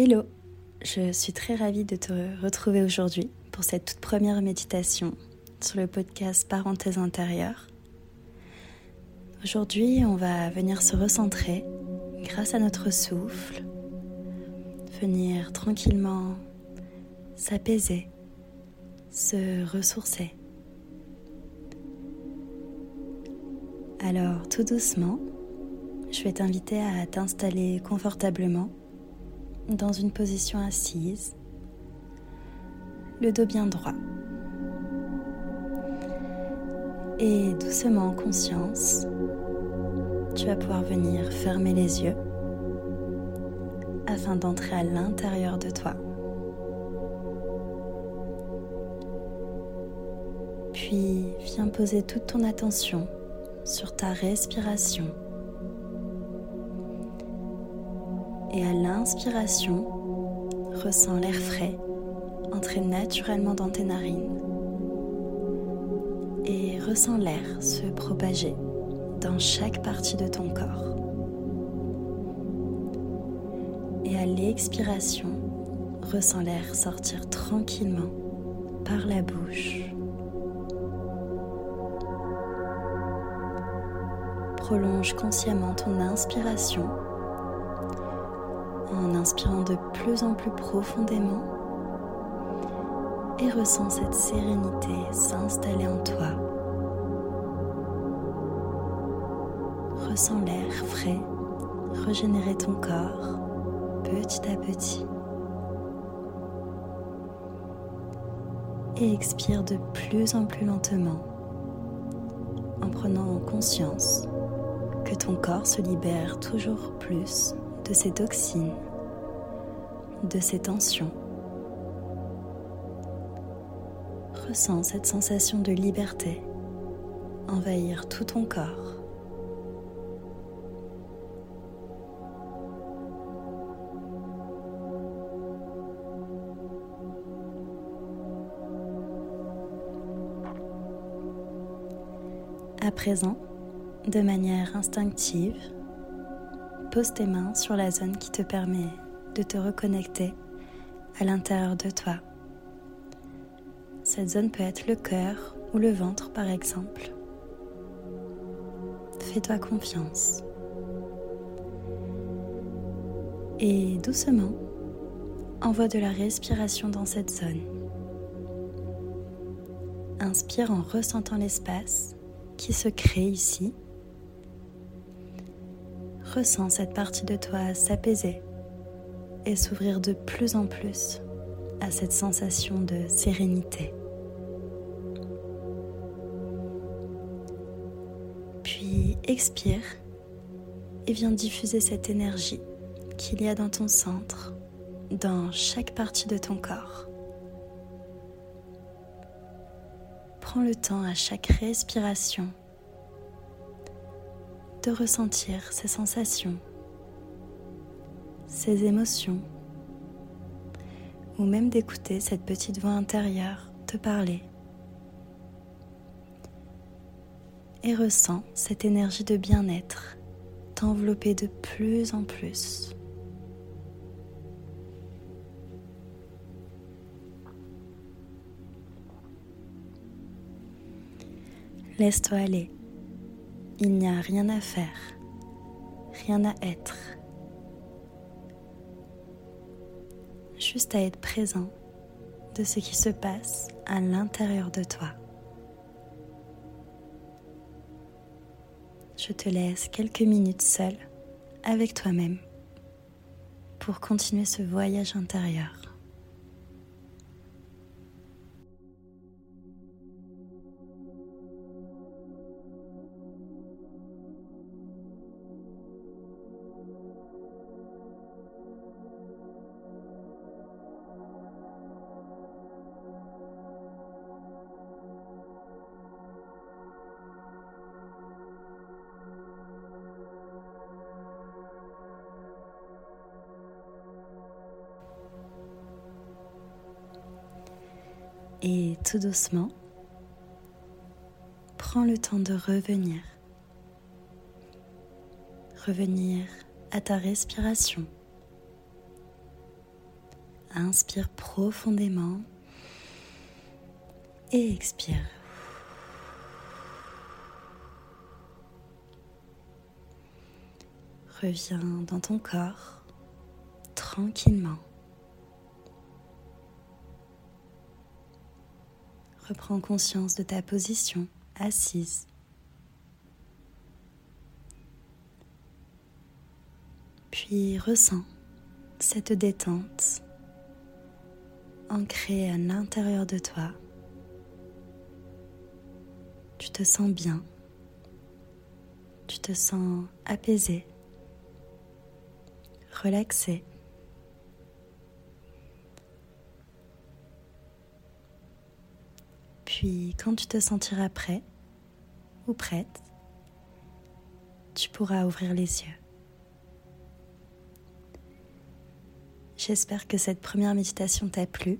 Hello, je suis très ravie de te retrouver aujourd'hui pour cette toute première méditation sur le podcast Parenthèse intérieure. Aujourd'hui, on va venir se recentrer grâce à notre souffle, venir tranquillement s'apaiser, se ressourcer. Alors, tout doucement, je vais t'inviter à t'installer confortablement dans une position assise, le dos bien droit. Et doucement en conscience, tu vas pouvoir venir fermer les yeux afin d'entrer à l'intérieur de toi. Puis viens poser toute ton attention sur ta respiration. Et à l'inspiration, ressens l'air frais entrer naturellement dans tes narines. Et ressens l'air se propager dans chaque partie de ton corps. Et à l'expiration, ressens l'air sortir tranquillement par la bouche. Prolonge consciemment ton inspiration inspirant de plus en plus profondément et ressens cette sérénité s'installer en toi. Ressens l'air frais régénérer ton corps petit à petit. Et expire de plus en plus lentement en prenant conscience que ton corps se libère toujours plus de ces toxines, de ces tensions. Ressens cette sensation de liberté envahir tout ton corps. À présent, de manière instinctive, pose tes mains sur la zone qui te permet de te reconnecter à l'intérieur de toi. Cette zone peut être le cœur ou le ventre par exemple. Fais-toi confiance. Et doucement, envoie de la respiration dans cette zone. Inspire en ressentant l'espace qui se crée ici ressens cette partie de toi s'apaiser et s'ouvrir de plus en plus à cette sensation de sérénité. Puis expire et viens diffuser cette énergie qu'il y a dans ton centre, dans chaque partie de ton corps. Prends le temps à chaque respiration de ressentir ces sensations, ces émotions, ou même d'écouter cette petite voix intérieure te parler. Et ressens cette énergie de bien-être t'envelopper de plus en plus. Laisse-toi aller. Il n'y a rien à faire, rien à être. Juste à être présent de ce qui se passe à l'intérieur de toi. Je te laisse quelques minutes seul avec toi-même pour continuer ce voyage intérieur. Et tout doucement, prends le temps de revenir. Revenir à ta respiration. Inspire profondément et expire. Reviens dans ton corps tranquillement. Reprends conscience de ta position assise. Puis ressens cette détente ancrée à l'intérieur de toi. Tu te sens bien, tu te sens apaisé, relaxé. Puis quand tu te sentiras prêt ou prête, tu pourras ouvrir les yeux. J'espère que cette première méditation t'a plu,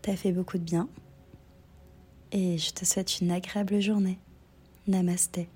t'a fait beaucoup de bien et je te souhaite une agréable journée. Namasté.